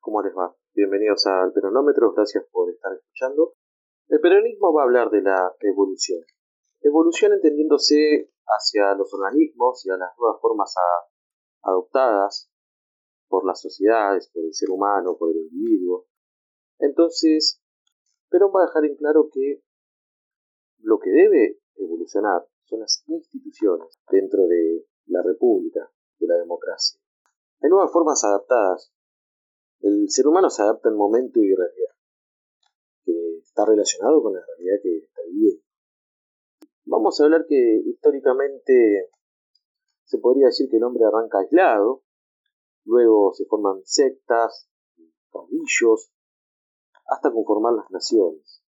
¿Cómo les va? Bienvenidos al Peronómetro, gracias por estar escuchando. El peronismo va a hablar de la evolución. Evolución entendiéndose hacia los organismos y a las nuevas formas adoptadas por las sociedades, por el ser humano, por el individuo. Entonces, Perón va a dejar en claro que lo que debe evolucionar son las instituciones dentro de la república, de la democracia. Hay nuevas formas adaptadas. El ser humano se adapta en momento y realidad, que está relacionado con la realidad que está viviendo. Vamos a hablar que históricamente se podría decir que el hombre arranca aislado, luego se forman sectas, caudillos, hasta conformar las naciones.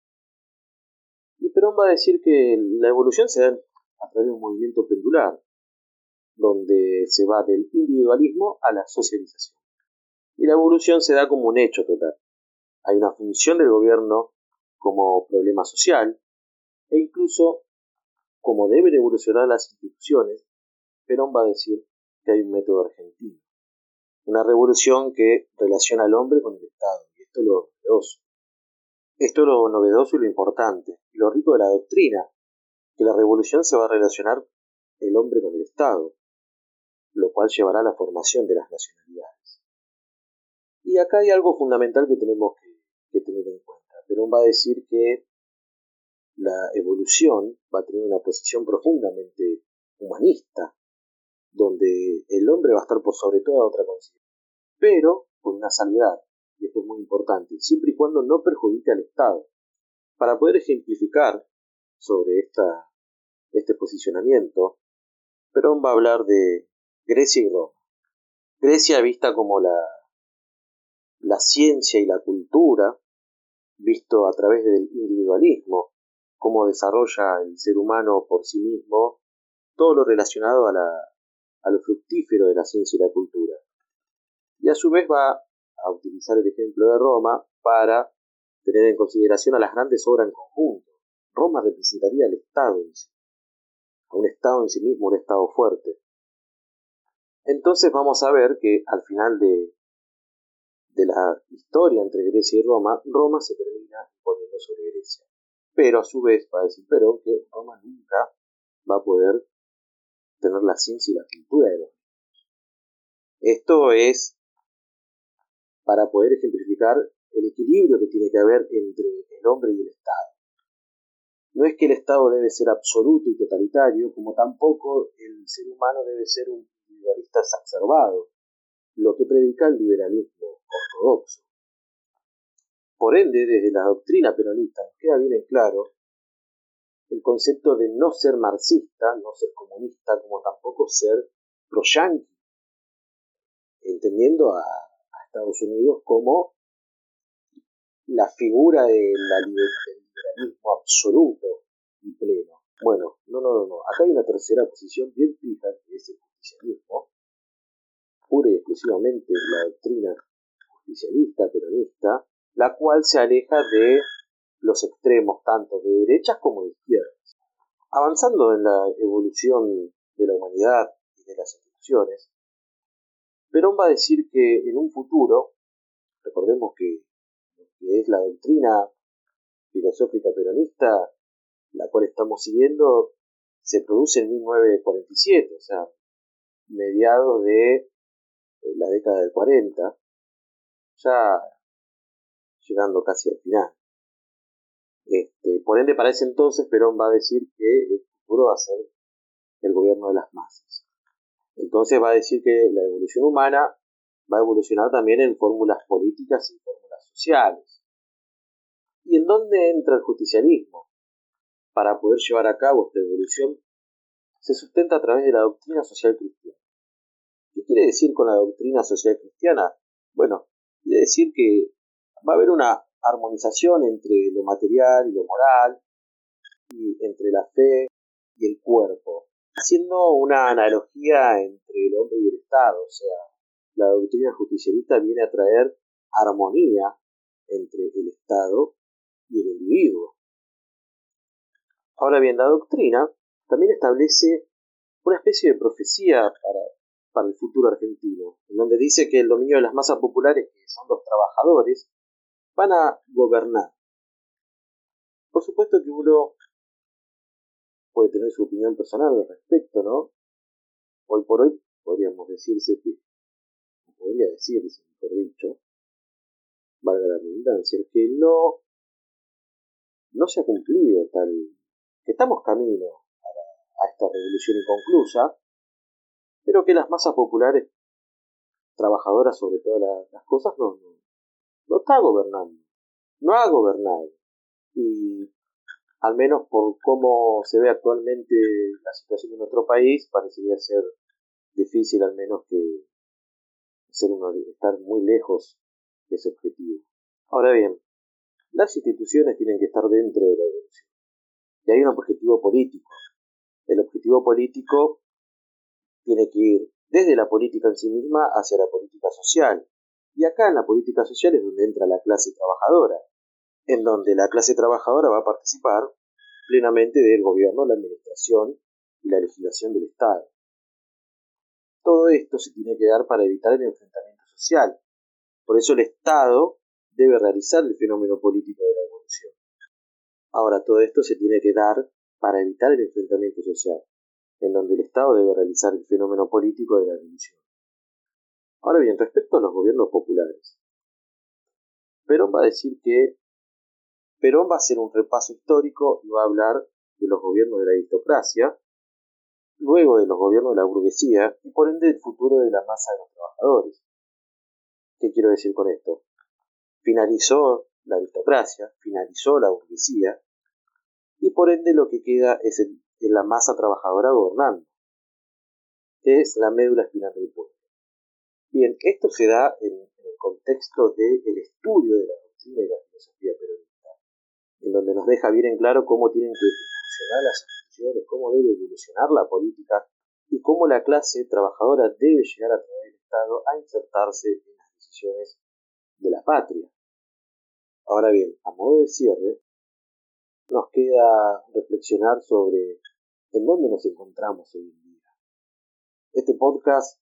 Y Perón va a decir que la evolución se da a través de un movimiento pendular, donde se va del individualismo a la socialización. Y la evolución se da como un hecho total. Hay una función del gobierno como problema social e incluso como deben evolucionar las instituciones, Perón va a decir que hay un método argentino. Una revolución que relaciona al hombre con el Estado. Y esto es lo novedoso. Esto es lo novedoso y lo importante. Y lo rico de la doctrina, que la revolución se va a relacionar el hombre con el Estado lo cual llevará a la formación de las nacionalidades. Y acá hay algo fundamental que tenemos que, tener en cuenta. Perón va a decir que la evolución va a tener una posición profundamente humanista, donde el hombre va a estar por sobre toda otra consideración, pero con una salvedad, y esto es muy importante, siempre y cuando no perjudique al Estado. Para poder ejemplificar sobre esta, este posicionamiento, Perón va a hablar de Grecia y Roma. Grecia vista como la, la ciencia y la cultura, visto a través del individualismo, cómo desarrolla el ser humano por sí mismo, todo lo relacionado a, la, a lo fructífero de la ciencia y la cultura. Y a su vez va a utilizar el ejemplo de Roma para tener en consideración a las grandes obras en conjunto. Roma representaría al Estado en sí, a un Estado en sí mismo, un Estado fuerte. Entonces vamos a ver que al final de, de la historia entre Grecia y Roma, Roma se termina imponiendo sobre Grecia. Pero a su vez va a decir que Roma nunca va a poder tener la ciencia y la cultura de los. Esto es para poder ejemplificar el equilibrio que tiene que haber entre el hombre y el Estado. No es que el Estado debe ser absoluto y totalitario, como tampoco el ser humano debe ser un individualista exacerbado, lo que predica el liberalismo ortodoxo. Por ende, desde la doctrina peronista nos queda bien en claro el concepto de no ser marxista, no ser comunista, como tampoco ser pro-yanqui, entendiendo a, Estados Unidos como la figura del liberalismo absoluto y pleno. Bueno, no, no, no, no. Acá hay una tercera posición bien fija, que es el justicialismo, pura y exclusivamente la doctrina peronista, la cual se aleja de los extremos tanto de derechas como de izquierdas. Avanzando en la evolución de la humanidad y de las instituciones, Perón va a decir que en un futuro, recordemos que, que es la doctrina filosófica peronista, la cual estamos siguiendo, se produce en 1947, o sea, mediados de eh, la década del 40, ya llegando casi al final. Este, por ende, para ese entonces, Perón va a decir que el futuro va a ser el gobierno de las masas. Entonces va a decir que la evolución humana va a evolucionar también en fórmulas políticas y fórmulas sociales. ¿Y en dónde entra el justicialismo? Para poder llevar a cabo esta evolución, se sustenta a través de la doctrina social cristiana. ¿Qué quiere decir con la doctrina social cristiana? Bueno, quiere decir que va a haber una armonización entre lo material y lo moral, y entre la fe y el cuerpo, haciendo una analogía entre el hombre y el Estado, o sea, la doctrina justicialista viene a traer armonía entre el Estado y el individuo. Ahora bien, la doctrina también establece una especie de profecía para para el futuro argentino, en donde dice que el dominio de las masas populares, que son los trabajadores, van a gobernar. Por supuesto que uno puede tener su opinión personal al respecto, ¿no? Hoy por hoy podríamos decirse que, podría decirse, mejor dicho, valga la redundancia, que no, no se ha cumplido tal, que estamos camino a, a esta revolución inconclusa, pero que las masas populares, trabajadoras sobre todas las cosas, no, no, no está gobernando, no ha gobernado. Y al menos por cómo se ve actualmente la situación en nuestro país, parecería ser difícil al menos que ser uno, estar muy lejos de ese objetivo. Ahora bien, las instituciones tienen que estar dentro de la evolución. Y hay un objetivo político. El objetivo político tiene que ir desde la política en sí misma hacia la política social. Y acá en la política social es donde entra la clase trabajadora, en donde la clase trabajadora va a participar plenamente del gobierno, la administración y la legislación del Estado. Todo esto se tiene que dar para evitar el enfrentamiento social. Por eso el Estado debe realizar el fenómeno político de la evolución. Ahora, todo esto se tiene que dar para evitar el enfrentamiento social, en donde el Estado debe realizar el fenómeno político de la revolución. Ahora bien, respecto a los gobiernos populares, Perón va a decir que Perón va a hacer un repaso histórico y va a hablar de los gobiernos de la aristocracia, luego de los gobiernos de la burguesía y por ende del futuro de la masa de los trabajadores. ¿Qué quiero decir con esto? Finalizó la aristocracia, finalizó la burguesía y por ende lo que queda es, la masa trabajadora gobernando, que es la médula espinal del pueblo. Bien, esto se da en, el contexto del estudio de la doctrina y la filosofía peronista en donde nos deja bien en claro cómo tienen que evolucionar las instituciones, cómo debe evolucionar la política y cómo la clase trabajadora debe llegar a través del Estado a insertarse en las decisiones de la patria. Ahora bien, a modo de cierre, nos queda reflexionar sobre en dónde nos encontramos hoy en día. Este podcast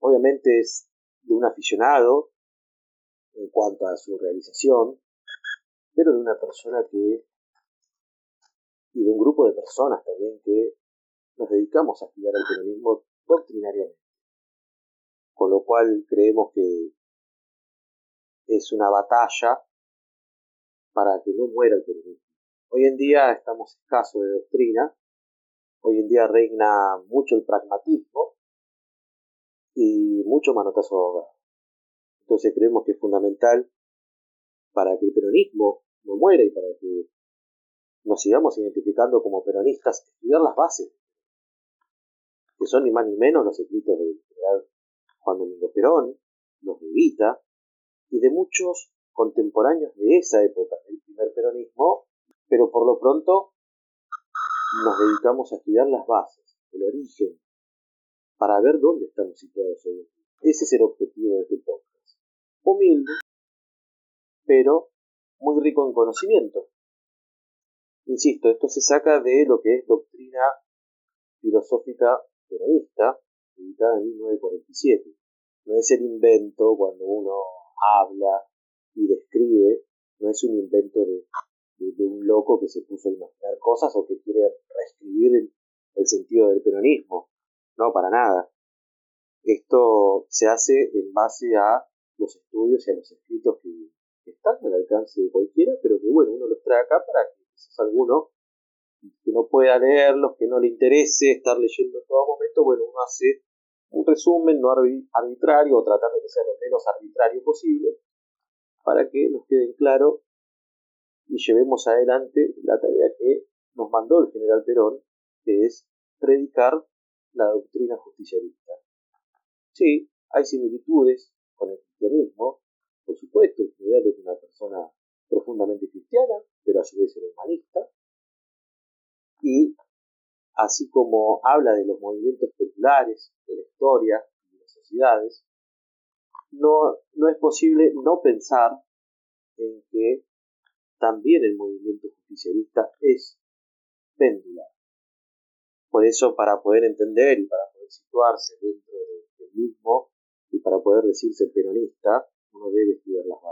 obviamente es de un aficionado en cuanto a su realización, pero de una persona que, y de un grupo de personas también que nos dedicamos a estudiar el peronismo doctrinariamente. Con lo cual creemos que es una batalla para que no muera el peronismo. Hoy en día estamos escasos de doctrina, hoy en día reina mucho el pragmatismo y mucho manotazo abogado. Entonces creemos que es fundamental para que el peronismo no muera y para que nos sigamos identificando como peronistas, estudiar las bases, que son ni más ni menos los escritos del general Juan Domingo Perón, los de Vita, y de muchos contemporáneos de esa época, del primer peronismo, pero por lo pronto nos dedicamos a estudiar las bases, el origen, para ver dónde estamos situados hoy. Ese es el objetivo de este podcast. Humilde, pero muy rico en conocimiento. Insisto, esto se saca de lo que es doctrina filosófica peronista, editada en 1947. No es el invento cuando uno habla y describe, no es un invento de, un loco que se puso a imaginar cosas o que quiere reescribir el, sentido del peronismo. No, para nada. Esto se hace en base a los estudios y a los escritos que, están al alcance de cualquiera, pero que bueno, uno los trae acá para que quizás alguno que no pueda leerlos, que no le interese estar leyendo en todo momento, bueno, uno hace un resumen no arbitrario o tratando de que sea lo menos arbitrario posible para que nos quede claro y llevemos adelante la tarea que nos mandó el general Perón, que es predicar la doctrina justicialista. Sí, hay similitudes con el cristianismo, por supuesto, el general es una persona profundamente cristiana, pero a su vez era humanista. Y así como habla de los movimientos populares, de la historia, de las sociedades, no, no es posible no pensar en que también el movimiento justicialista es pendular. Por eso, para poder entender y para poder situarse dentro de mismo y para poder decirse peronista uno debe estudiar las